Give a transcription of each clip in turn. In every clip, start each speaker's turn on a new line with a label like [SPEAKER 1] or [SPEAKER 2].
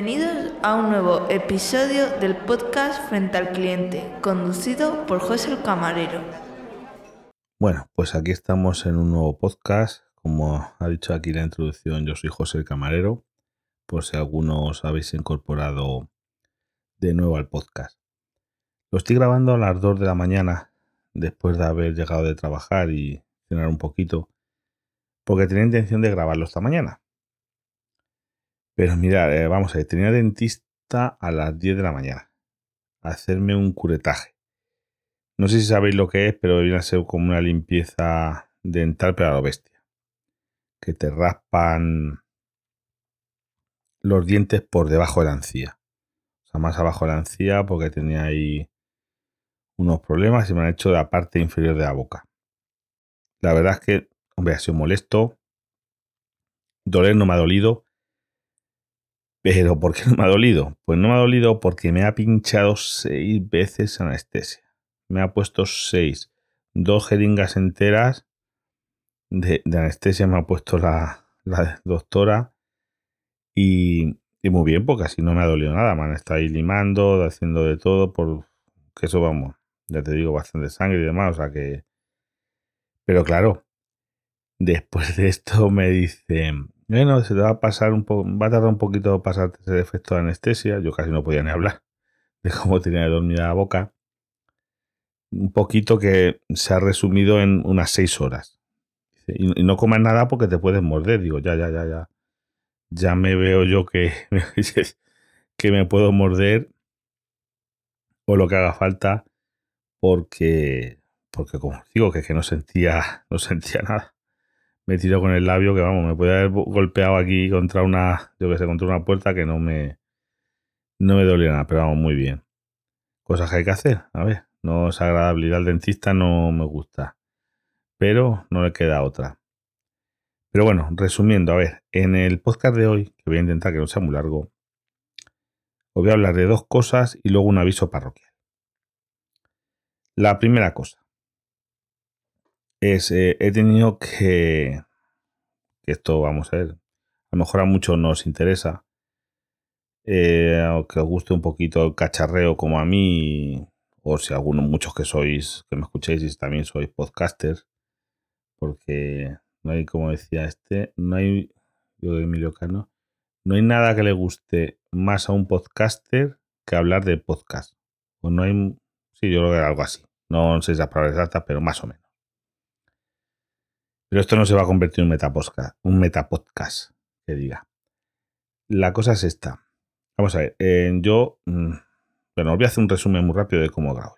[SPEAKER 1] Bienvenidos a un nuevo episodio del podcast Frente al Cliente, conducido por José el Camarero.
[SPEAKER 2] Bueno, pues aquí estamos en un nuevo podcast. Como ha dicho aquí la introducción, yo soy José el Camarero, por si algunos habéis incorporado de nuevo al podcast. Lo estoy grabando a las 2 de la mañana, después de haber llegado de trabajar y cenar un poquito, porque tenía intención de grabarlo esta mañana. Pero mira, eh, vamos a ver, tenía dentista a las 10 de la mañana. A hacerme un curetaje. No sé si sabéis lo que es, pero viene a ser como una limpieza dental, pero a lo bestia. Que te raspan los dientes por debajo de la encía. O sea, más abajo de la encía porque tenía ahí unos problemas y me han hecho la parte inferior de la boca. La verdad es que, hombre, ha sido molesto. Doler no me ha dolido, pero ¿por qué no me ha dolido? Pues no me ha dolido porque me ha pinchado seis veces anestesia. Me ha puesto seis. Dos jeringas enteras de, anestesia me ha puesto la, doctora. Y, muy bien, porque así no me ha dolido nada. Me han estado ahí limando, haciendo de todo, por que eso vamos, ya te digo, bastante sangre y demás. O sea que. Pero claro, después de esto me dicen, bueno, se te va a pasar un poco, va a tardar un poquito pasarte ese efecto de anestesia. Yo casi no podía ni hablar de cómo tenía dormida la boca. Un poquito que se ha resumido en unas seis horas. Y, no comas nada porque te puedes morder. Digo, ya, ya, ya, ya. Ya me veo yo que, que me puedo morder o lo que haga falta porque, porque como digo, que, que no sentía, no sentía nada me tiró con el labio que vamos, me puede haber golpeado aquí contra una, yo que sé, contra una puerta que no me, no me dolía nada, pero vamos, muy bien. Cosas que hay que hacer, a ver, no es agradable al dentista, no me gusta, pero no le queda otra. Pero bueno, resumiendo, a ver, en el podcast de hoy, que voy a intentar que no sea muy largo, os voy a hablar de dos cosas y luego un aviso parroquial. La primera cosa, es, he tenido que, esto, vamos a ver, a lo mejor a muchos nos interesa, eh, que os guste un poquito el cacharreo como a mí, o si algunos, muchos que sois, que me escuchéis y también sois podcasters, porque no hay, como decía este, no hay, yo de Emilio Cano, no hay nada que le guste más a un podcaster que hablar de podcast. O no hay, sí, yo creo que algo así. No sé si la palabra exacta, pero más o menos. Pero esto no se va a convertir en un metapodcast, un metapodcast que diga. La cosa es esta. Vamos a ver, yo, mm, bueno, os voy a hacer un resumen muy rápido de cómo grabo.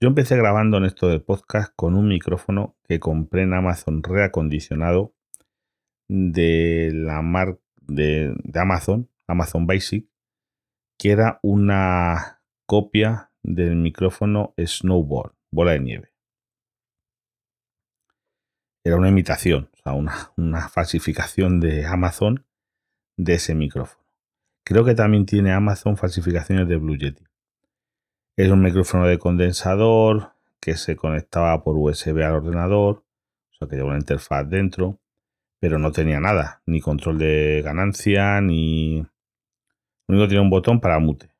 [SPEAKER 2] Yo empecé grabando en esto del podcast con un micrófono que compré en Amazon reacondicionado de la marca de, de Amazon, Amazon Basic, que era una copia del micrófono Snowboard, bola de nieve era una imitación, o sea, una, falsificación de Amazon de ese micrófono. Creo que también tiene Amazon falsificaciones de Blue Yeti. Es un micrófono de condensador que se conectaba por USB al ordenador, o sea que lleva una interfaz dentro, pero no tenía nada, ni control de ganancia, ni... Lo único que tiene un botón para mute.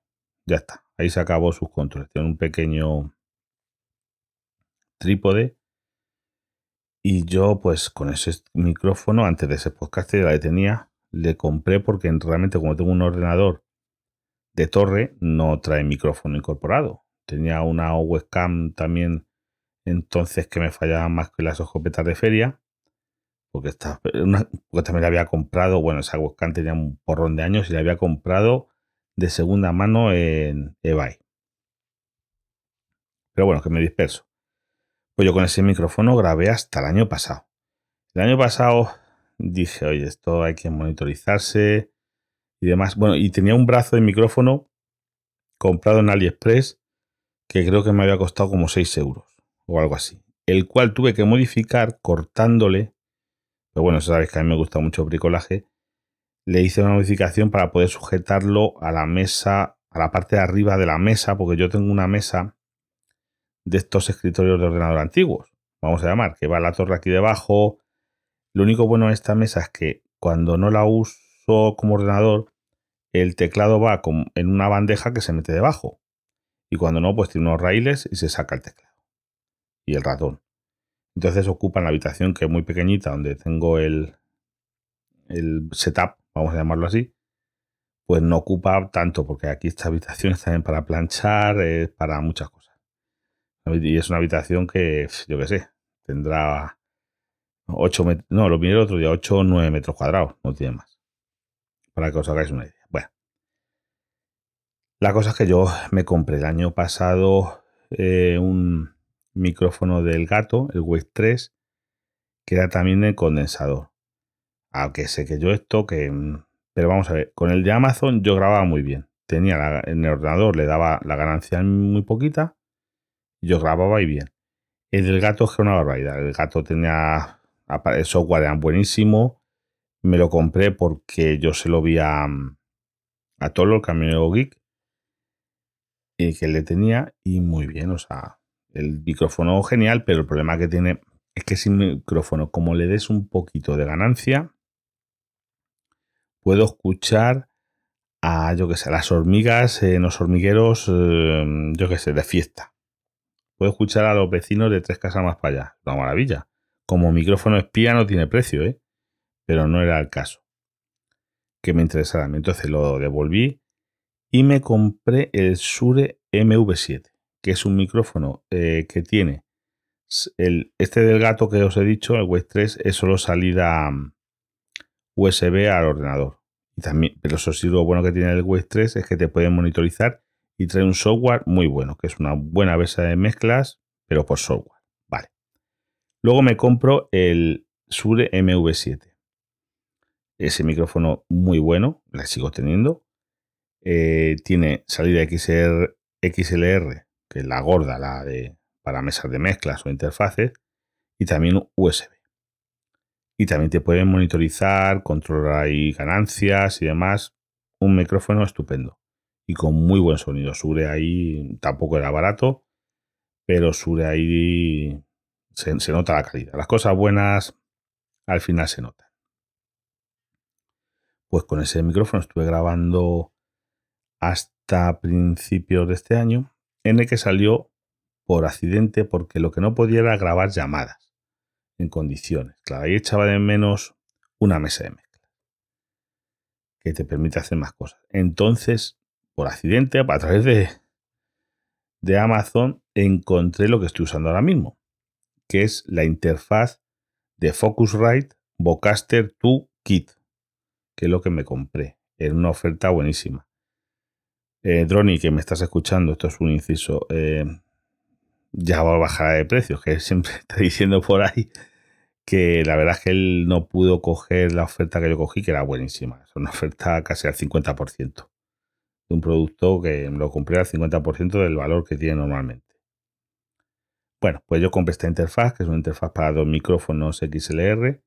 [SPEAKER 2] Ya está, ahí se acabó sus controles. Tiene un pequeño trípode y yo, pues con ese micrófono, antes de ese podcast ya le tenía, le compré porque realmente como tengo un ordenador de torre, no trae micrófono incorporado. Tenía una webcam también entonces que me fallaba más que las escopetas de feria. Porque, esta, porque también la había comprado, bueno, esa webcam tenía un porrón de años y la había comprado de segunda mano en eBay. Pero bueno, que me disperso. Pues yo con ese micrófono grabé hasta el año pasado. El año pasado dije, oye, esto hay que monitorizarse y demás. Bueno, y tenía un brazo de micrófono comprado en AliExpress que creo que me había costado como 6 euros o algo así. El cual tuve que modificar cortándole. Pero bueno, sabéis que a mí me gusta mucho el bricolaje. Le hice una modificación para poder sujetarlo a la mesa, a la parte de arriba de la mesa, porque yo tengo una mesa de estos escritorios de ordenador antiguos, vamos a llamar, que va la torre aquí debajo. Lo único bueno de esta mesa es que cuando no la uso como ordenador, el teclado va en una bandeja que se mete debajo. Y cuando no, pues tiene unos raíles y se saca el teclado. Y el ratón. Entonces ocupan la habitación que es muy pequeñita, donde tengo el, el setup, vamos a llamarlo así, pues no ocupa tanto, porque aquí esta habitación está también para planchar, es para muchas cosas. Y es una habitación que, yo qué sé, tendrá 8 metros, no, lo miré el otro día, 8 o 9 metros cuadrados, no tiene más. Para que os hagáis una idea. Bueno, la cosa es que yo me compré el año pasado eh, un micrófono del gato, el Wave 3, que era también de condensador. Aunque sé que yo esto, que. Mm, pero vamos a ver, con el de Amazon yo grababa muy bien. Tenía en el ordenador, le daba la ganancia muy poquita. Yo grababa y bien. El del gato es que una barbaridad. El gato tenía. El software era buenísimo. Me lo compré porque yo se lo vi a, a Tolo, el camionero geek. Y que le tenía. Y muy bien, o sea, el micrófono genial, pero el problema que tiene es que sin micrófono, como le des un poquito de ganancia, puedo escuchar a, yo que sé, las hormigas en los hormigueros, eh, yo que sé, de fiesta. Puedo escuchar a los vecinos de tres casas más para allá. Una maravilla. Como micrófono espía no tiene precio, ¿eh? Pero no era el caso. Que me interesara. Entonces lo devolví y me compré el Sure MV7, que es un micrófono eh, que tiene el, este del gato que os he dicho, el Wave 3, es solo salida mm, USB al ordenador. Y también, pero eso sí, lo bueno que tiene el Wave 3 es que te puede monitorizar y trae un software muy bueno, que es una buena base de mezclas, pero por software. Vale. Luego me compro el Sure MV7. Ese micrófono muy bueno, la sigo teniendo. Eh, tiene salida XLR, XLR, que es la gorda, la de para mesas de mezclas o interfaces, y también USB y también te pueden monitorizar, controlar ahí ganancias y demás. Un micrófono estupendo y con muy buen sonido. Sure ahí tampoco era barato, pero Sure ahí se, nota la calidad. Las cosas buenas al final se notan. Pues con ese micrófono estuve grabando hasta principios de este año, en el que salió por accidente porque lo que no podía era grabar llamadas en condiciones. Claro, ahí echaba de menos una mesa de mezcla que te permite hacer más cosas. Entonces, por accidente, a través de, de Amazon, encontré lo que estoy usando ahora mismo, que es la interfaz de Focusrite Vocaster 2 Kit, que es lo que me compré. en una oferta buenísima. Eh, Droni, que me estás escuchando, esto es un inciso. Eh, ya va a bajar de precios, que siempre está diciendo por ahí que la verdad es que él no pudo coger la oferta que yo cogí, que era buenísima. Es una oferta casi al 50% un producto que lo compré al 50% del valor que tiene normalmente. Bueno, pues yo compré esta interfaz, que es una interfaz para dos micrófonos XLR,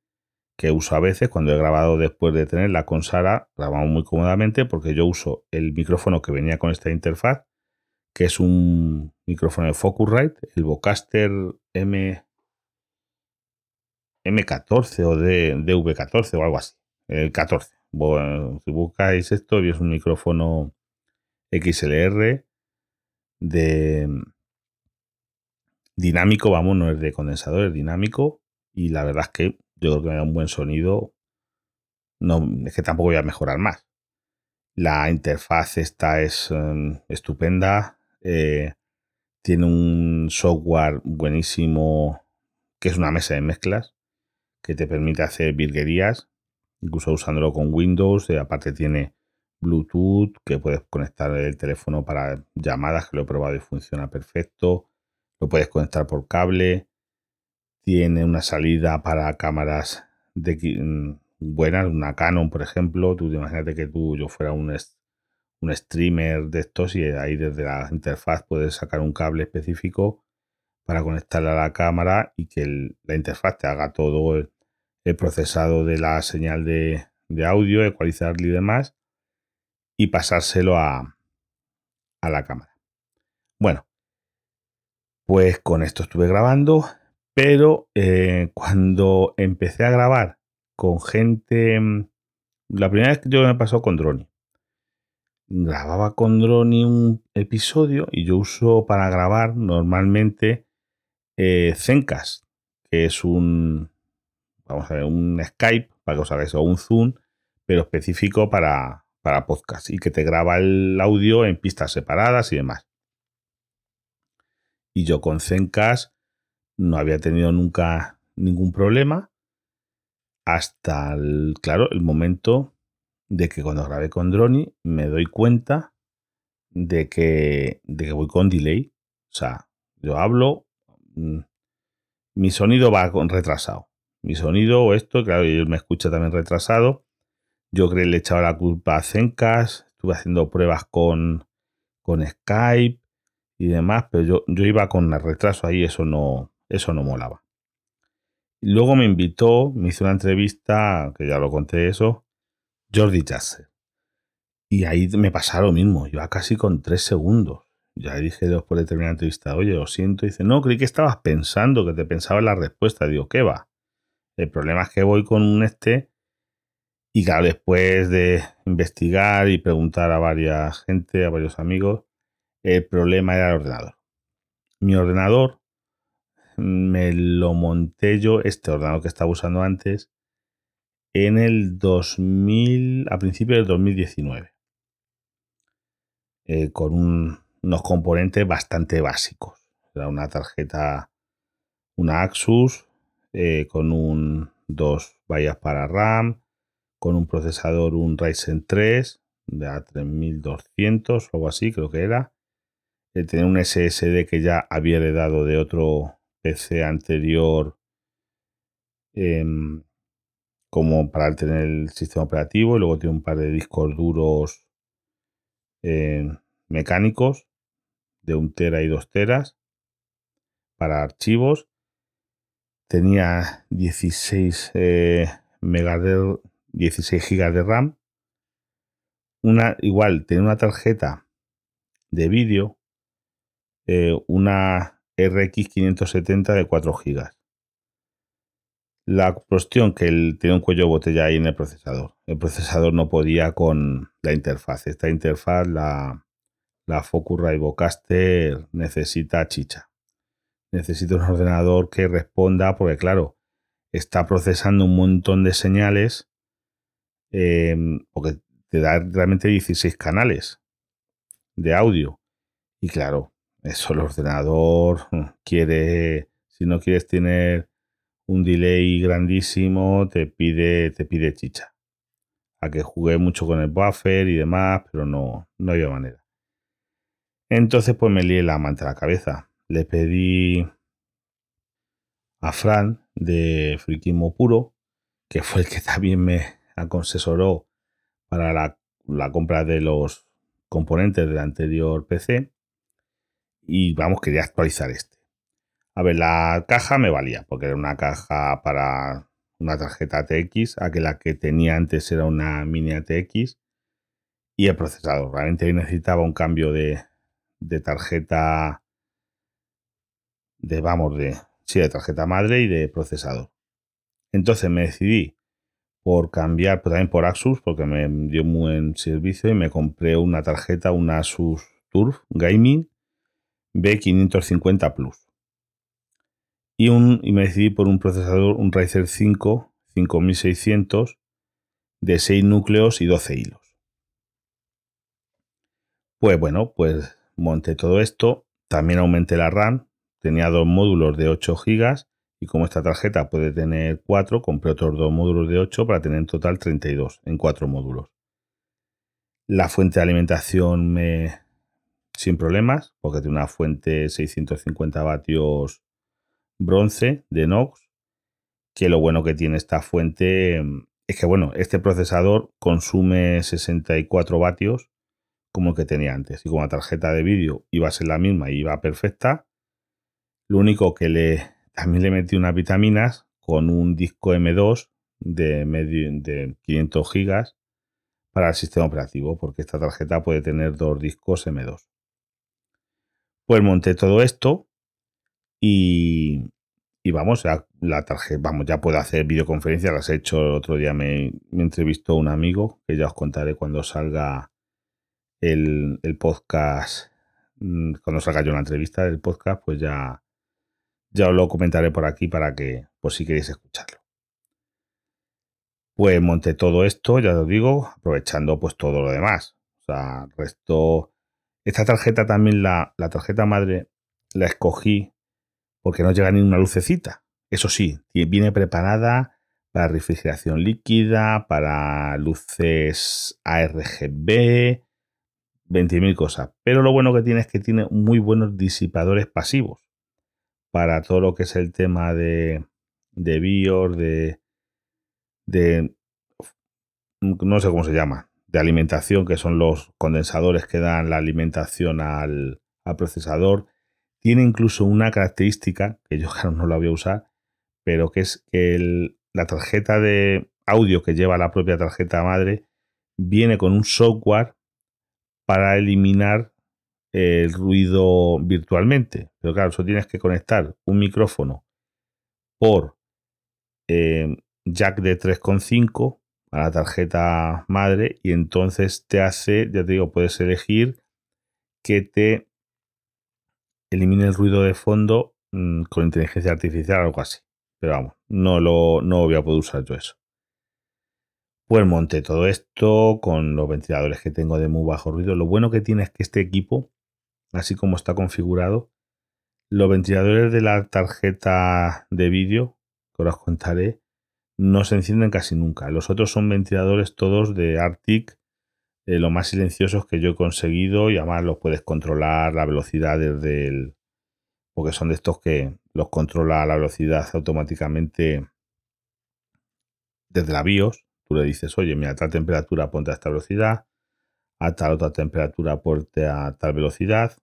[SPEAKER 2] que uso a veces cuando he grabado después de tenerla con Sara, grabamos muy cómodamente porque yo uso el micrófono que venía con esta interfaz, que es un micrófono de Focusrite, el Vocaster M M14 o de DV14 o algo así. El 14. si buscáis esto, es un micrófono XLR de dinámico, vamos, no es de condensador, es dinámico. Y la verdad es que yo creo que me da un buen sonido. No, es que tampoco voy a mejorar más. La interfaz esta es em, estupenda. Eh, tiene un software buenísimo que es una mesa de mezclas que te permite hacer virguerías, incluso usándolo con Windows. Eh, aparte tiene Bluetooth, que puedes conectar el teléfono para llamadas, que lo he probado y funciona perfecto. Lo puedes conectar por cable. Tiene una salida para cámaras de, mm, buenas, una Canon, por ejemplo. Tú imagínate que tú, yo fuera un, un streamer de estos y ahí desde la interfaz puedes sacar un cable específico para conectarla a la cámara y que la interfaz te haga todo el, procesado de la señal de, audio, ecualizarlo y demás, y pasárselo a, a la cámara. Bueno, pues con esto estuve grabando, pero eh, cuando empecé a grabar con gente, mm, la primera vez que yo me pasó con Drone, grababa con Droni un episodio y yo uso para grabar normalmente eh, que es un, vamos a ver, un Skype, para que os hagáis, o un Zoom, pero específico para, para podcast y que te graba el audio en pistas separadas y demás. Y yo con Zencast no había tenido nunca ningún problema hasta, el, claro, el momento de que cuando grabé con Droni me doy cuenta de que, de que voy con delay. O sea, yo hablo, mm, mi sonido va con retrasado. Mi sonido o esto, claro, él me escucha también retrasado. Yo creo que le echaba la culpa a Zencast, estuve haciendo pruebas con, con Skype y demás, pero yo, yo iba con retraso ahí, eso no, eso no molaba. Luego me invitó, me hizo una entrevista, que ya lo conté eso, Jordi Jasser. Y ahí me pasa lo mismo, iba casi con tres segundos. Ya dije después de terminar la entrevista, oye, lo siento. dice, no, creí que estabas pensando, que te pensaba en la respuesta. Digo, ¿qué va? El problema es que voy con un este y claro, después de investigar y preguntar a varias gente, a varios amigos, el problema era el ordenador. Mi ordenador me lo monté yo, este ordenador que estaba usando antes, en el 2000, a principios del 2019. Eh, con unos componentes bastante básicos. Era una tarjeta, una Axus, eh, con un, dos vallas para RAM, con un procesador, un Ryzen 3 de A3200 o algo así, creo que era. Eh, tenía un SSD que ya había heredado de otro PC anterior em, como para tener el sistema operativo y luego tiene un par de discos duros em, mecánicos de un tera y dos teras para archivos tenía 16 eh, 16 GB de RAM una igual tenía una tarjeta de vídeo eh, una RX 570 de 4 GB. La cuestión que él tiene un cuello de botella ahí en el procesador. El procesador no podía con la interfaz. Esta interfaz, la, la Focusrite necesita chicha. Necesita un ordenador que responda, porque claro, está procesando un montón de señales, eh, porque te da realmente 16 canales de audio. Y claro, eso el ordenador quiere, si no quieres tener un delay grandísimo, te pide, te pide chicha. A que jugué mucho con el buffer y demás, pero no, no había manera. Entonces, pues me lié la manta a la cabeza. Le pedí a Fran de Friquismo Puro, que fue el que también me aconsesoró para la, la compra de los componentes del anterior PC y vamos, quería actualizar este. A ver, la caja me valía, porque era una caja para una tarjeta ATX, a que la que tenía antes era una mini ATX, y el procesador. Realmente necesitaba un cambio de, de tarjeta, de, vamos, de, sí, de tarjeta madre y de procesador. Entonces me decidí por cambiar, pues también por Asus, porque me dio muy buen servicio y me compré una tarjeta, una Asus Turf Gaming B550 Plus. Y, un, y me decidí por un procesador, un Ryzen 5 5600 de 6 núcleos y 12 hilos. Pues bueno, pues monté todo esto. También aumenté la RAM. Tenía dos módulos de 8 GB y como esta tarjeta puede tener 4, compré otros dos módulos de 8 para tener en total 32 en 4 módulos. La fuente de alimentación me, sin problemas, porque tiene una fuente 650 vatios bronce de Nox, que lo bueno que tiene esta fuente es que, bueno, este procesador consume 64 vatios como el que tenía antes. Y como la tarjeta de vídeo iba a ser la misma y iba perfecta, lo único que le también le metí unas vitaminas con un disco M2 de, medio, de 500 gigas para el sistema operativo, porque esta tarjeta puede tener dos discos M2. Pues monté todo esto y, y vamos, ya, la tarjeta, vamos, ya puedo hacer videoconferencias, las he hecho el otro día, me, me entrevistó un amigo, que ya os contaré cuando salga el, el podcast, mm, cuando salga yo la entrevista del podcast, pues ya, ya os lo comentaré por aquí para que, por si queréis escucharlo. Pues monté todo esto, ya os digo, aprovechando pues todo lo demás. O sea, resto. Esta tarjeta también, la, la tarjeta madre, la escogí porque no llega ni una lucecita. Eso sí, viene preparada para refrigeración líquida, para luces ARGB, 20.000 cosas. Pero lo bueno que tiene es que tiene muy buenos disipadores pasivos para todo lo que es el tema de, de BIOS, de, de, no sé cómo se llama, de alimentación, que son los condensadores que dan la alimentación al, procesador. Tiene incluso una característica, que yo claro no la voy a usar, pero que es que la tarjeta de audio que lleva la propia tarjeta madre viene con un software para eliminar el ruido virtualmente. Pero claro, eso tienes que conectar un micrófono por eh, jack de 3.5 a la tarjeta madre y entonces te hace, ya te digo, puedes elegir que te elimine el ruido de fondo mm, con inteligencia artificial o algo así. Pero vamos, no lo no voy a poder usar yo eso. Pues monté todo esto con los ventiladores que tengo de muy bajo ruido. Lo bueno que tiene es que este equipo, así como está configurado, los ventiladores de la tarjeta de vídeo, que os contaré, no se encienden casi nunca. Los otros son ventiladores todos de Arctic, eh, lo más silenciosos que yo he conseguido y además los puedes controlar la velocidad desde el... porque son de estos que los controla la velocidad automáticamente desde la BIOS. Tú le dices, oye, mira, a tal temperatura ponte a esta velocidad, a tal otra temperatura ponte a tal velocidad.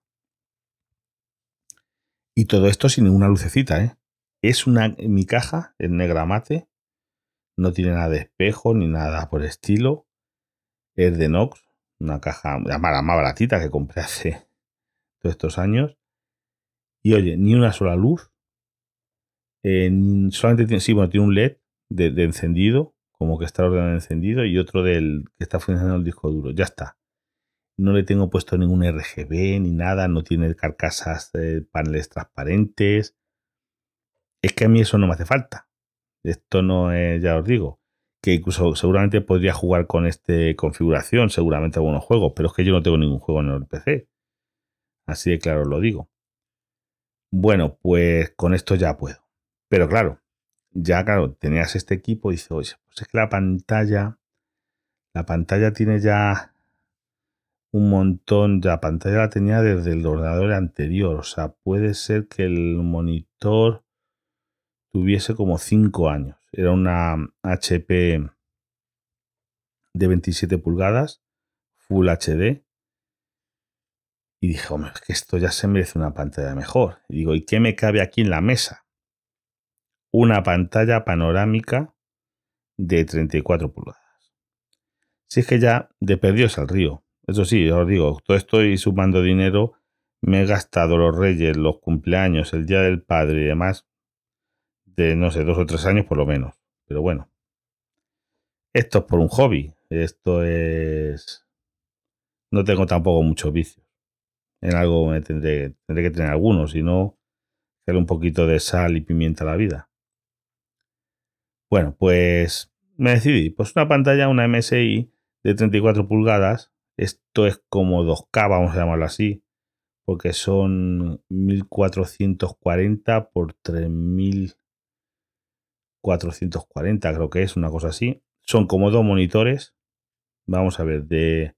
[SPEAKER 2] Y todo esto sin ninguna lucecita, ¿eh? Es una, mi caja en negra mate, no tiene nada de espejo ni nada por estilo. Es de Nox, una caja más, más baratita que compré hace todos estos años. Y oye, ni una sola luz. Eh, solamente tiene, sí, bueno, tiene un LED de, encendido, como que está ordenado encendido, y otro del que está funcionando el disco duro. Ya está. No le tengo puesto ningún RGB ni nada, no tiene carcasas, de paneles transparentes. Es que a mí eso no me hace falta. Esto no es, ya os digo, que incluso seguramente podría jugar con esta configuración, seguramente algunos juegos, pero es que yo no tengo ningún juego en el PC. Así de claro lo digo. Bueno, pues con esto ya puedo. Pero claro, ya claro, tenías este equipo y dices, oye, pues es que la pantalla, la pantalla tiene ya un montón, ya pantalla la tenía desde el ordenador anterior, o sea, puede ser que el monitor tuviese como 5 años. Era una HP de 27 pulgadas, Full HD. Y dije, hombre, es que esto ya se merece una pantalla mejor. Y digo, ¿y qué me cabe aquí en la mesa? Una pantalla panorámica de 34 pulgadas. Si es que ya de perdidos al río. Eso sí, os digo, todo estoy sumando dinero. Me he gastado los reyes, los cumpleaños, el día del padre y demás de, no sé, dos o tres años por lo menos. Pero bueno, esto es por un hobby. Esto es... No tengo tampoco muchos vicios. En algo me tendré, tendré que tener algunos, si no, hacer un poquito de sal y pimienta a la vida. Bueno, pues me decidí. Pues una pantalla, una MSI de 34 pulgadas. Esto es como 2K, vamos a llamarlo así. Porque son 1440 por 3000 440, creo que es una cosa así. Son como dos monitores. Vamos a ver, de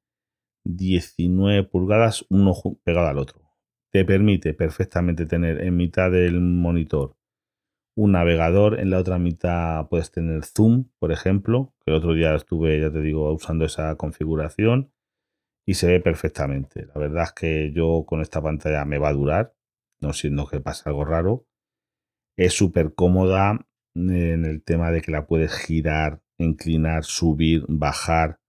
[SPEAKER 2] 19 pulgadas, uno pegado al otro. Te permite perfectamente tener en mitad del monitor un navegador, en la otra mitad puedes tener zoom, por ejemplo, que el otro día estuve, ya te digo, usando esa configuración y se ve perfectamente. La verdad es que yo con esta pantalla me va a durar, no siendo que pase algo raro. Es súper cómoda, en el tema de que la puedes girar, inclinar, subir, bajar.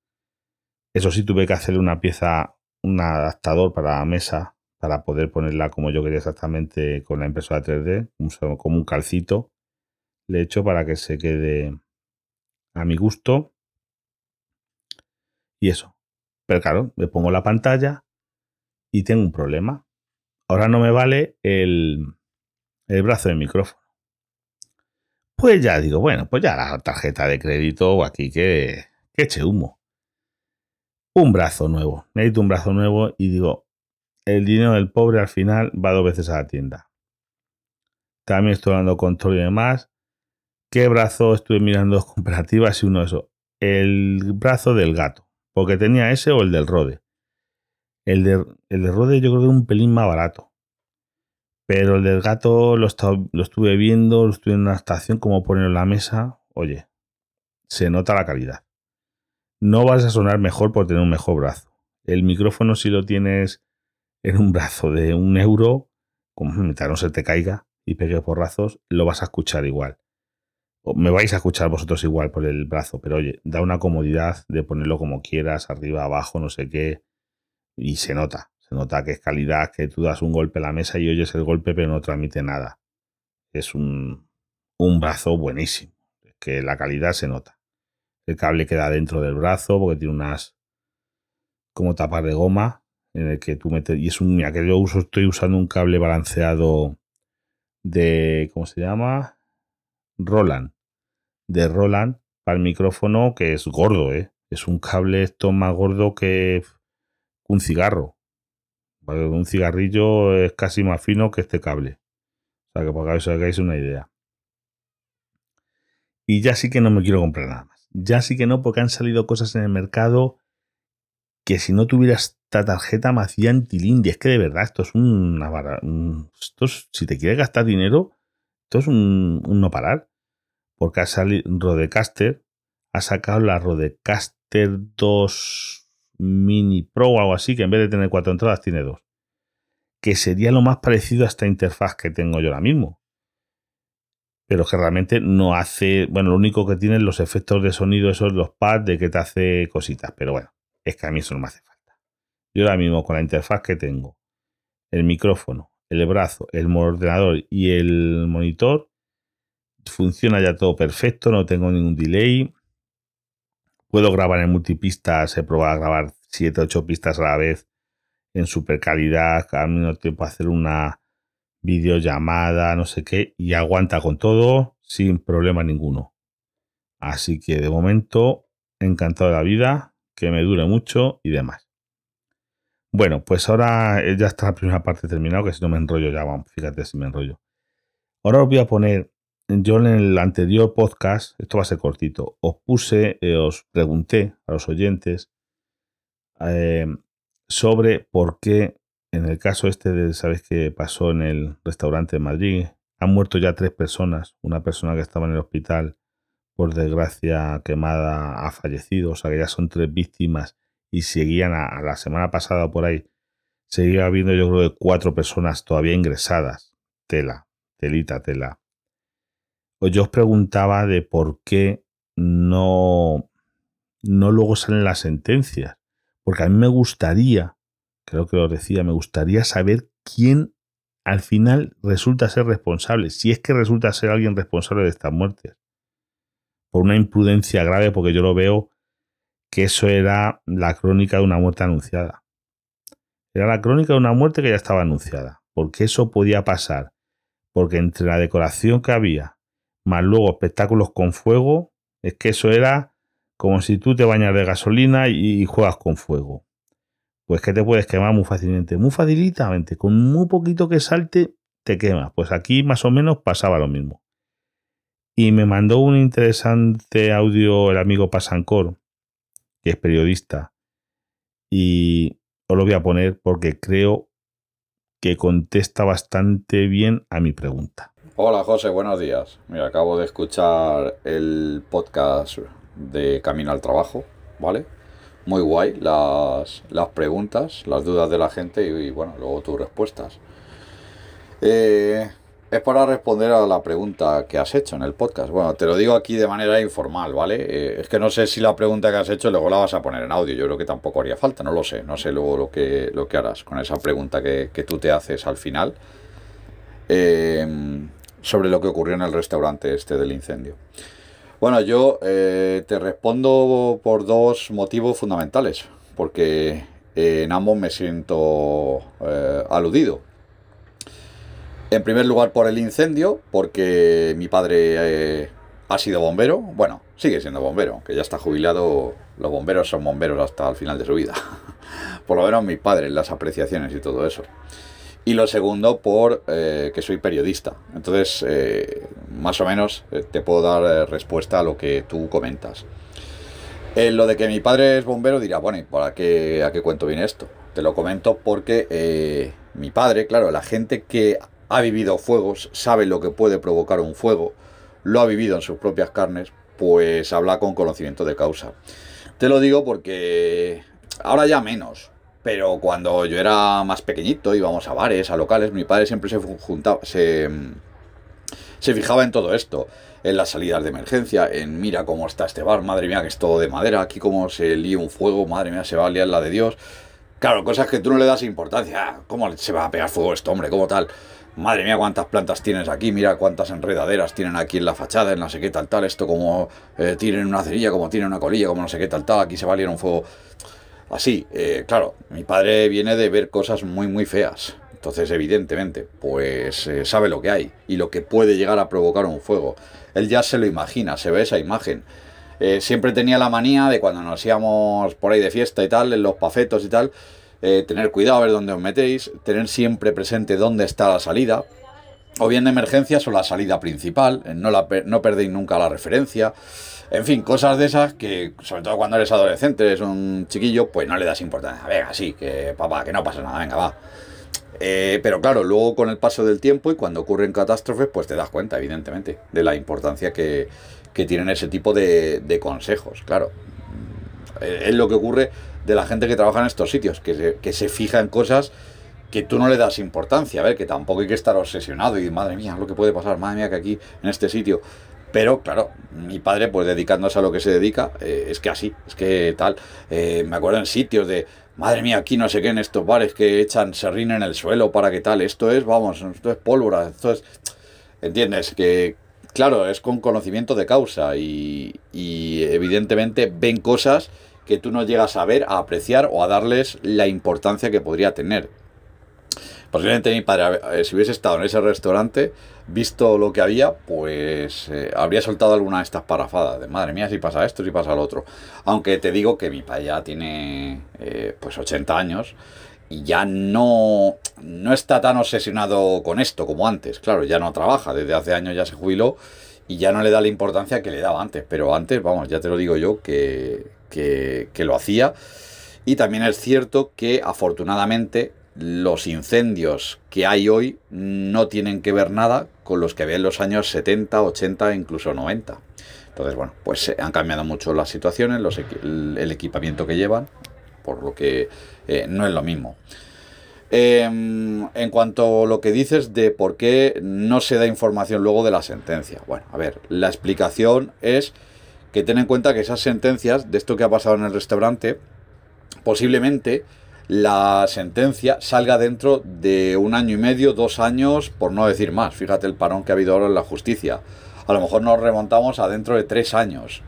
[SPEAKER 2] Eso sí, tuve que hacer una pieza, un adaptador para la mesa, para poder ponerla como yo quería exactamente con la impresora 3D, como un calcito. Le he hecho para que se quede a mi gusto. Y eso. Pero claro, me pongo la pantalla y tengo un problema. Ahora no me vale el, el brazo del micrófono. Pues ya digo, bueno, pues ya la tarjeta de crédito aquí que, que eche humo. Un brazo nuevo. Necesito un brazo nuevo y digo, el dinero del pobre al final va dos veces a la tienda. También estoy hablando con todo y demás. ¿Qué brazo estuve mirando dos comparativas y uno de? El brazo del gato. Porque tenía ese o el del Rode. El de, el de Rode yo creo que era un pelín más barato. Pero el del gato lo, lo estuve viendo, lo estuve en una estación, como ponerlo en la mesa. Oye, se nota la calidad. No vas a sonar mejor por tener un mejor brazo. El micrófono, si lo tienes en un brazo de un euro, como mientras no se te caiga y pegue porrazos, lo vas a escuchar igual. Me vais a escuchar vosotros igual por el brazo, pero oye, da una comodidad de ponerlo como quieras, arriba, abajo, no sé qué, y se nota. Se nota que es calidad, que tú das un golpe a la mesa y oyes el golpe, pero no transmite nada. Es un, un brazo buenísimo. Que la calidad se nota. El cable queda dentro del brazo porque tiene unas como tapas de goma en el que tú metes. Y es un. Mira, yo uso, estoy usando un cable balanceado de. ¿Cómo se llama? Roland. De Roland para el micrófono que es gordo, ¿eh? Es un cable esto más gordo que un cigarro. Un cigarrillo es casi más fino que este cable. O sea, que para que os hagáis una idea. Y ya sí que no me quiero comprar nada más. Ya sí que no, porque han salido cosas en el mercado que si no tuviera esta tarjeta me hacían tilín. Es que de verdad, esto es una Esto si te quieres gastar dinero, esto es un no parar. Porque ha salido Rodecaster, ha sacado la Rodecaster 2 Mini Pro o algo así, que en vez de tener cuatro entradas tiene dos. Que sería lo más parecido a esta interfaz que tengo yo ahora mismo. Pero que realmente no hace. Bueno, lo único que tiene los efectos de sonido, esos los pads de que te hace cositas. Pero bueno, es que a mí eso no me hace falta. Yo ahora mismo con la interfaz que tengo, el micrófono, el brazo, el ordenador y el monitor, funciona ya todo perfecto, no tengo ningún delay. Puedo grabar en multipistas, he probado a grabar 7, 8 pistas a la vez en super calidad, al mismo tiempo hacer una videollamada, no sé qué, y aguanta con todo sin problema ninguno. Así que de momento, encantado de la vida, que me dure mucho y demás. Bueno, pues ahora ya está la primera parte terminada, que si no me enrollo ya, vamos, fíjate si me enrollo. Ahora os voy a poner yo en el anterior podcast, esto va a ser cortito, os puse, eh, os pregunté a los oyentes eh, sobre por qué, en el caso este de, ¿sabéis qué pasó en el restaurante de Madrid? Han muerto ya tres personas. Una persona que estaba en el hospital, por desgracia quemada, ha fallecido. O sea que ya son tres víctimas y seguían a, a la semana pasada por ahí. Seguía habiendo yo creo que cuatro personas todavía ingresadas. Tela, telita, tela yo os preguntaba de por qué no, no luego salen las sentencias. Porque a mí me gustaría, creo que lo decía, me gustaría saber quién al final resulta ser responsable, si es que resulta ser alguien responsable de estas muertes. Por una imprudencia grave, porque yo lo veo que eso era la crónica de una muerte anunciada. Era la crónica de una muerte que ya estaba anunciada. Porque eso podía pasar. Porque entre la decoración que había, más luego espectáculos con fuego, es que eso era como si tú te bañas de gasolina y juegas con fuego. Pues que te puedes quemar muy fácilmente, muy facilitamente, con muy poquito que salte te quemas. Pues aquí más o menos pasaba lo mismo. Y me mandó un interesante audio el amigo Pasancor, que es periodista, y os lo voy a poner porque creo que contesta bastante bien a mi pregunta.
[SPEAKER 3] Hola José, buenos días. Mira, acabo de escuchar el podcast de Camino al Trabajo, ¿vale? Muy guay las, las preguntas, las dudas de la gente y, bueno, luego tus respuestas. Eh, es para responder a la pregunta que has hecho en el podcast. Bueno, te lo digo aquí de manera informal, ¿vale? Eh, es que no sé si la pregunta que has hecho luego la vas a poner en audio. Yo creo que tampoco haría falta, no lo sé. No sé luego lo que, lo que harás con esa pregunta que, que tú te haces al final. Eh, sobre lo que ocurrió en el restaurante este del incendio. Bueno, yo eh, te respondo por dos motivos fundamentales. porque en ambos me siento eh, aludido. En primer lugar por el incendio, porque mi padre eh, ha sido bombero, bueno, sigue siendo bombero, que ya está jubilado, los bomberos son bomberos hasta el final de su vida. por lo menos mi padre, las apreciaciones y todo eso. Y lo segundo, por eh, que soy periodista. Entonces, más o menos te puedo dar respuesta a lo que tú comentas. Eh, lo de que mi padre es bombero dirá, bueno, ¿para qué, a qué cuento viene esto? Te lo comento porque eh, mi padre, claro, la gente que ha vivido fuegos sabe lo que puede provocar un fuego, lo ha vivido en sus propias carnes, pues habla con conocimiento de causa. Te lo digo porque ahora ya menos, pero cuando yo era más pequeñito, íbamos a bares, a locales, mi padre siempre se juntaba, se, se fijaba en todo esto en las salidas de emergencia, en mira cómo está este bar, madre mía que es todo de madera, aquí como se lía un fuego, madre mía se va a liar la de Dios. Claro, cosas que tú no le das importancia. Ah, ¿Cómo se va a pegar fuego esto, hombre? ¿Cómo tal? Madre mía, cuántas plantas tienes aquí, mira cuántas enredaderas tienen aquí en la fachada, en no sé qué tal, tal, esto como eh, tienen una cerilla, como tienen una colilla, como no sé qué tal, tal, aquí se va a liar un fuego. Así, eh, claro, mi padre viene de ver cosas muy, muy feas. Entonces, evidentemente, pues eh, sabe lo que hay y lo que puede llegar a provocar un fuego. Él ya se lo imagina, se ve esa imagen. Eh, siempre tenía la manía de cuando nos íbamos por ahí de fiesta y tal, en los pafetos y tal, tener cuidado a ver dónde os metéis, tener siempre presente dónde está la salida, o bien de emergencias o la salida principal, no, la, no perdéis nunca la referencia. En fin, cosas de esas que, sobre todo cuando eres adolescente, eres un chiquillo, pues no le das importancia. Venga, sí, que papá, que no pasa nada, venga, va. Eh, pero claro, luego con el paso del tiempo y cuando ocurren catástrofes, pues te das cuenta, evidentemente, de la importancia que, tienen ese tipo de, consejos, claro. Eh, es lo que ocurre de la gente que trabaja en estos sitios, que se, que se fija en cosas que tú no le das importancia, a ver, que tampoco hay que estar obsesionado y madre mía, lo que puede pasar, madre mía, que aquí en este sitio. Pero claro, mi padre, pues dedicándose a lo que se dedica, eh, es que así, es que tal. me acuerdo en sitios de, madre mía, aquí no sé qué en estos bares que echan serrín en el suelo para qué tal, esto es, vamos, esto es pólvora, esto es... ¿Entiendes? Que, claro, es con conocimiento de causa y, y evidentemente ven cosas que tú no llegas a ver, a apreciar o a darles la importancia que podría tener. Posiblemente mi padre, eh, si hubiese estado en ese restaurante, visto lo que había, pues eh, habría soltado alguna de estas parafadas de madre mía, si pasa esto, si pasa lo otro. Aunque te digo que mi padre ya tiene eh, pues 80 años y ya no, no está tan obsesionado con esto como antes. Claro, ya no trabaja, desde hace años ya se jubiló y ya no le da la importancia que le daba antes. Pero antes, vamos, ya te lo digo yo, que, que, que lo hacía. Y también es cierto que afortunadamente los incendios que hay hoy no tienen que ver nada con los que había en los años 70, 80 incluso 90. Entonces, bueno, pues han cambiado mucho las situaciones, el equipamiento que llevan, por lo que eh, no es lo mismo. Em, en cuanto a lo que dices de por qué no se da información luego de la sentencia. Bueno, a ver, la explicación es que ten en cuenta que esas sentencias de esto que ha pasado en el restaurante, posiblemente la sentencia salga dentro de un año y medio, dos años, por no decir más. Fíjate el parón que ha habido ahora en la justicia. A lo mejor nos remontamos a dentro de tres años.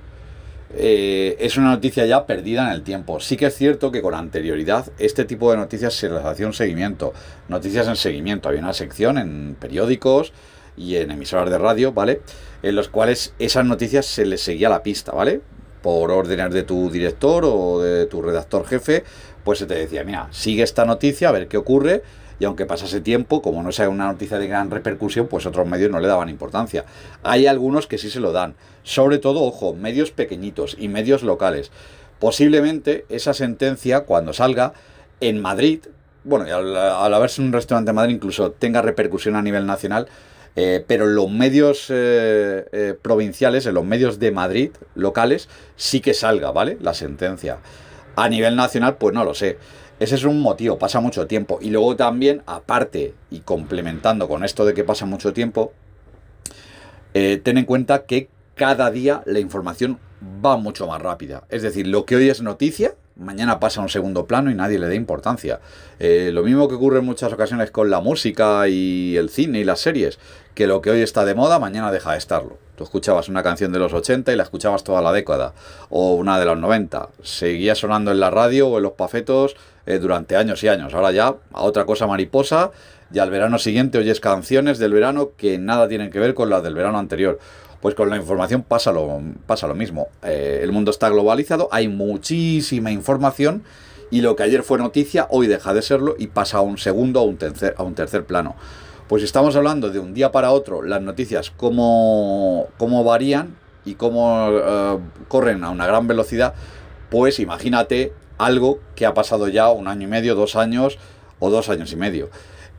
[SPEAKER 3] Eh, es una noticia ya perdida en el tiempo. Sí que es cierto que con anterioridad este tipo de noticias se les hacía un seguimiento. Noticias en seguimiento. Había una sección en periódicos y en emisoras de radio, ¿vale? En los cuales esas noticias se les seguía la pista, ¿vale? Por órdenes de tu director o de tu redactor jefe, pues se te decía, mira, sigue esta noticia, a ver qué ocurre, y aunque pasase tiempo, como no sea una noticia de gran repercusión, pues otros medios no le daban importancia. Hay algunos que sí se lo dan, sobre todo, ojo, medios pequeñitos y medios locales. Posiblemente esa sentencia, cuando salga en Madrid, bueno, al, haberse un restaurante en Madrid incluso tenga repercusión a nivel nacional, eh, pero en los medios eh, eh, provinciales, en los medios de Madrid, locales, sí que salga, ¿vale? La sentencia. A nivel nacional, pues no lo sé. Ese es un motivo, pasa mucho tiempo. Y luego también, aparte y complementando con esto de que pasa mucho tiempo, eh, ten en cuenta que cada día la información va mucho más rápida. Es decir, lo que hoy es noticia, mañana pasa a un segundo plano y nadie le da importancia. Eh, lo mismo que ocurre en muchas ocasiones con la música y el cine y las series, que lo que hoy está de moda, mañana deja de estarlo. Tú escuchabas una canción de los 80 y la escuchabas toda la década, o una de los 90. Seguía sonando en la radio o en los pafetos eh, durante años y años. Ahora ya a otra cosa mariposa, y al verano siguiente oyes canciones del verano que nada tienen que ver con las del verano anterior. Pues con la información pasa lo, pasa lo mismo. Eh, el mundo está globalizado, hay muchísima información y lo que ayer fue noticia hoy deja de serlo y pasa a un segundo o un tercer, a un tercer plano. Pues estamos hablando de un día para otro las noticias cómo, cómo varían y cómo eh, corren a una gran velocidad, pues imagínate algo que ha pasado ya un año y medio, dos años o dos años y medio.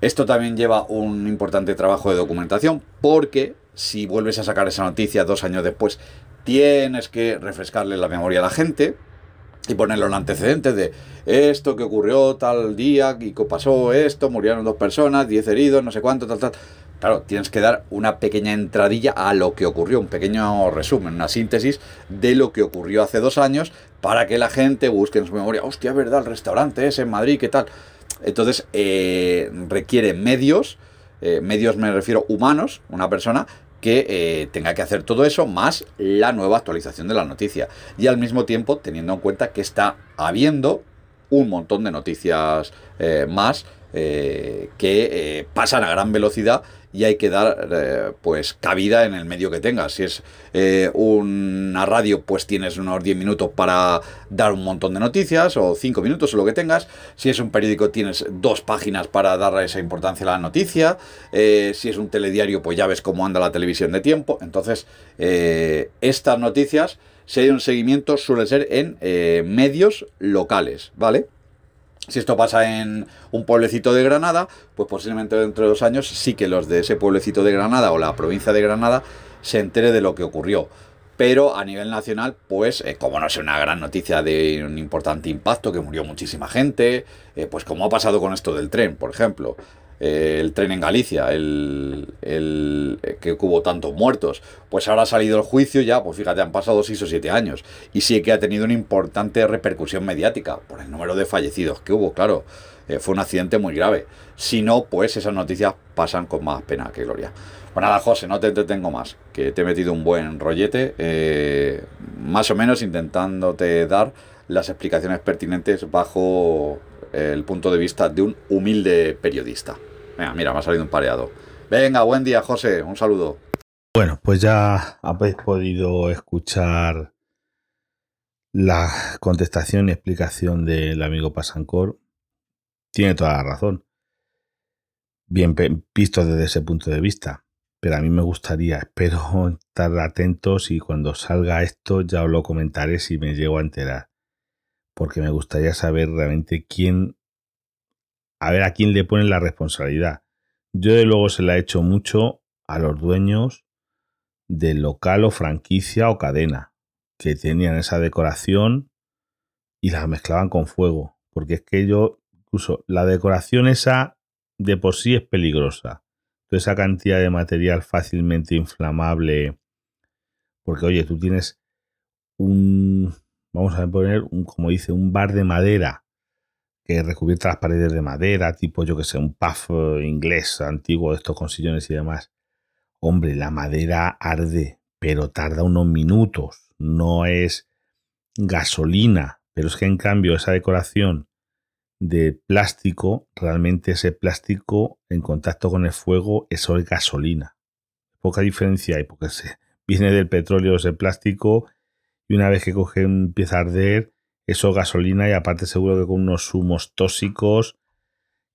[SPEAKER 3] Esto también lleva un importante trabajo de documentación porque si vuelves a sacar esa noticia dos años después, tienes que refrescarle la memoria a la gente y ponerlo en antecedentes de esto que ocurrió tal día y que pasó esto, murieron dos personas, diez heridos, no sé cuánto, tal, tal. Claro, tienes que dar una pequeña entradilla a lo que ocurrió, un pequeño resumen, una síntesis de lo que ocurrió hace dos años para que la gente busque en su memoria, hostia, ¿verdad? El restaurante es en Madrid, ¿qué tal? Entonces, eh, requiere medios, eh, medios me refiero humanos, una persona que eh, tenga que hacer todo eso más la nueva actualización de la noticia. Y al mismo tiempo teniendo en cuenta que está habiendo un montón de noticias eh, más eh, que pasan a gran velocidad y hay que dar eh, pues cabida en el medio que tengas. Si es eh, una radio, pues tienes unos 10 minutos para dar un montón de noticias o 5 minutos o lo que tengas. Si es un periódico, tienes dos páginas para darle esa importancia a la noticia. Eh, si es un telediario, pues ya ves cómo anda la televisión de tiempo. Entonces, estas noticias, si hay un seguimiento, suele ser en medios locales, ¿vale? Si esto pasa en un pueblecito de Granada, pues posiblemente dentro de dos años sí que los de ese pueblecito de Granada o la provincia de Granada se entere de lo que ocurrió. Pero a nivel nacional, pues eh, como no es una gran noticia de un importante impacto, que murió muchísima gente, eh, pues como ha pasado con esto del tren, por ejemplo. Eh, el tren en Galicia, el, el, eh, que hubo tantos muertos. Pues ahora ha salido el juicio ya, pues fíjate, han pasado 6 o 7 años. Y sí que ha tenido una importante repercusión mediática por el número de fallecidos que hubo, claro. Eh, fue un accidente muy grave. Si no, pues esas noticias pasan con más pena que gloria. Pues nada, José, no te entretengo más, que te he metido un buen rollete, más o menos intentándote dar las explicaciones pertinentes bajo el punto de vista de un humilde periodista. Venga, mira, me ha salido un pareado. Venga, buen día, José, un saludo.
[SPEAKER 2] Bueno, pues ya habéis podido escuchar la contestación y explicación del amigo Pasancor. Tiene toda la razón. Bien visto desde ese punto de vista. Pero a mí me gustaría, espero estar atentos y cuando salga esto ya os lo comentaré si me llego a enterar porque me gustaría saber realmente quién, a ver a quién le ponen la responsabilidad. Yo de luego se la he hecho mucho a los dueños del local o franquicia o cadena que tenían esa decoración y la mezclaban con fuego, porque es que yo, incluso la decoración esa de por sí es peligrosa. Toda esa cantidad de material fácilmente inflamable, porque oye, tú tienes un, vamos a poner, un, como dice, un bar de madera que recubierta las paredes de madera, tipo yo que sé, un puff eh, inglés antiguo de estos con sillones y demás. Hombre, la madera arde, pero tarda unos minutos. No es gasolina, pero es que en cambio esa decoración de plástico, realmente ese plástico en contacto con el fuego, eso es gasolina. Poca diferencia hay porque se viene del petróleo ese plástico y una vez que coge, empieza a arder, eso gasolina y aparte seguro que con unos humos tóxicos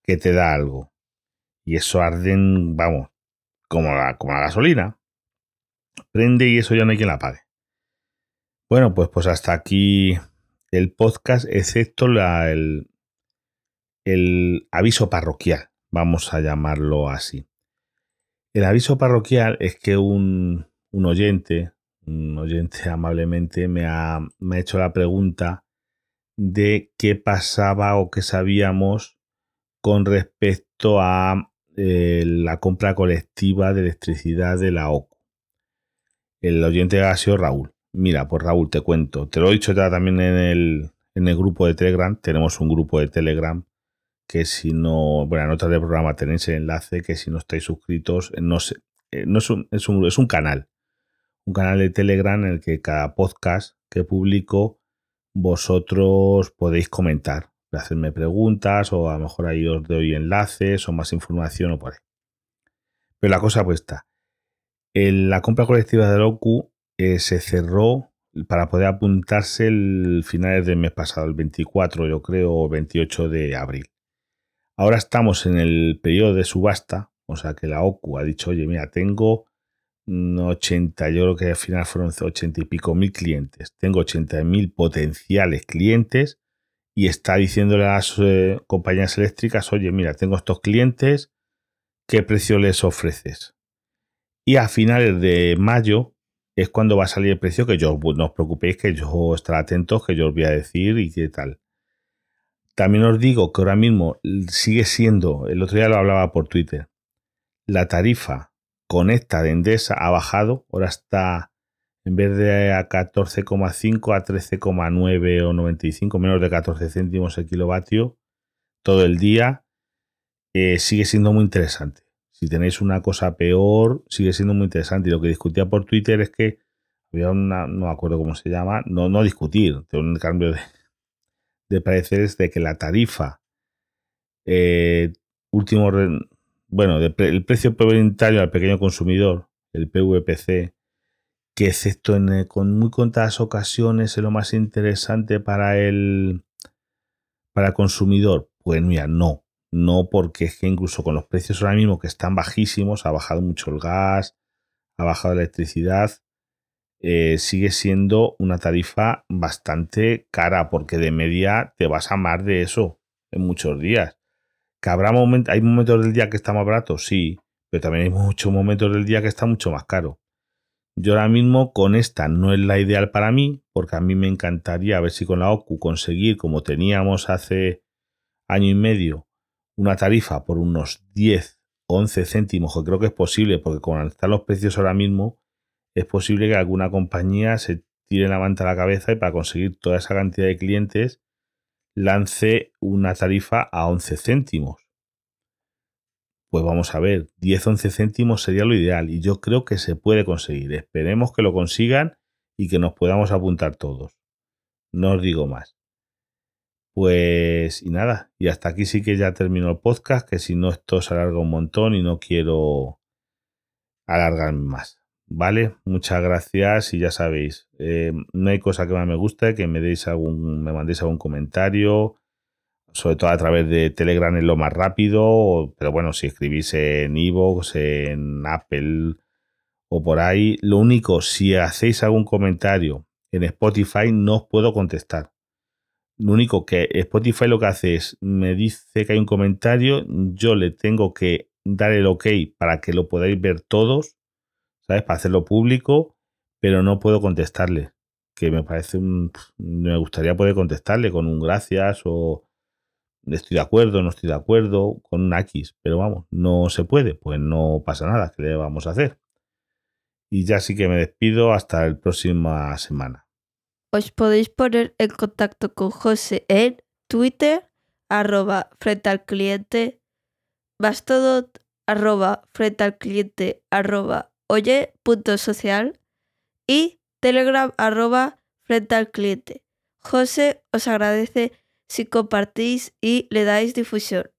[SPEAKER 2] que te da algo. Y eso arden, vamos, como la, como la gasolina. Prende y eso ya no hay quien la apague. Bueno, pues, pues hasta aquí el podcast, excepto la, el, el aviso parroquial, vamos a llamarlo así. El aviso parroquial es que un, un oyente, un oyente amablemente me ha, me ha hecho la pregunta de qué pasaba o qué sabíamos con respecto a eh, la compra colectiva de electricidad de la OCU. El oyente ha sido Raúl. Mira, pues Raúl, te cuento. Te lo he dicho ya también en el, en el grupo de Telegram. Tenemos un grupo de Telegram que si no, bueno, en nota del programa tenéis el enlace que si no estáis suscritos, no sé, eh, no es un, es un, es un canal, un canal de Telegram en el que cada podcast que publico vosotros podéis comentar, hacerme preguntas o a lo mejor ahí os doy enlaces o más información o por ahí. Pero la cosa pues está. La compra colectiva de Roku eh, se cerró para poder apuntarse el finales del mes pasado, el 24 yo creo o 28 de abril. Ahora estamos en el periodo de subasta, o sea que la OCU ha dicho, oye, mira, tengo 80, yo creo que al final fueron 80 y pico mil clientes. Tengo 80 mil potenciales clientes y está diciéndole a las eh, compañías eléctricas, oye, mira, tengo estos clientes, ¿qué precio les ofreces? Y a finales de mayo es cuando va a salir el precio que yo, no os preocupéis, que yo estaré atento, que yo os voy a decir y qué tal. También os digo que ahora mismo sigue siendo, el otro día lo hablaba por Twitter, la tarifa Conecta de Endesa ha bajado, ahora está en vez de a 14,5 a 13,9 o 95, menos de 14 céntimos el kilovatio todo el día. Eh, sigue siendo muy interesante. Si tenéis una cosa peor, sigue siendo muy interesante. Y lo que discutía por Twitter es que había una, no me acuerdo cómo se llama, no, no discutir, un cambio de, de pareceres de que la tarifa eh, último bueno, el precio prioritario al pequeño consumidor, el PVPC, que excepto en, eh, con muy contadas ocasiones es lo más interesante para el, para el consumidor, pues mira, no, no porque es que incluso con los precios ahora mismo que están bajísimos, ha bajado mucho el gas, ha bajado la electricidad, eh, sigue siendo una tarifa bastante cara porque de media te vas a más de eso en muchos días. ¿Que habrá momentos, hay momentos del día que está más barato? Sí, pero también hay muchos momentos del día que está mucho más caro. Yo ahora mismo con esta no es la ideal para mí, porque a mí me encantaría ver si con la OCU conseguir, como teníamos hace año y medio, una tarifa por unos 10 o 11 céntimos, que creo que es posible, porque como están los precios ahora mismo, es posible que alguna compañía se tire la manta a la cabeza y para conseguir toda esa cantidad de clientes lance una tarifa a 11 céntimos. Pues vamos a ver, 10-11 céntimos sería lo ideal y yo creo que se puede conseguir. Esperemos que lo consigan y que nos podamos apuntar todos. No os digo más. Pues y nada, y hasta aquí sí que ya terminó el podcast, que si no esto se alarga un montón y no quiero alargarme más. ¿Vale? Muchas gracias y ya sabéis, eh, no hay cosa que más me guste que me deis algún, me mandéis algún comentario, sobre todo a través de Telegram es lo más rápido, pero bueno, si escribís en Evox, en Apple o por ahí, lo único, si hacéis algún comentario en Spotify no os puedo contestar. Lo único que Spotify lo que hace es, me dice que hay un comentario, yo le tengo que dar el ok para que lo podáis ver todos ¿sabes? Para hacerlo público, pero no puedo contestarle. Que me parece un. Me gustaría poder contestarle con un gracias o estoy de acuerdo, no estoy de acuerdo, con un X, pero vamos, no se puede, pues no pasa nada, ¿qué le vamos a hacer? Y ya sí que me despido hasta la próxima semana.
[SPEAKER 1] Os podéis poner en contacto con José en Twitter, arroba frente al cliente, bastodot, arroba frente al cliente, arroba oye.social y telegram arroba frente al cliente. José os agradece si compartís y le dais difusión.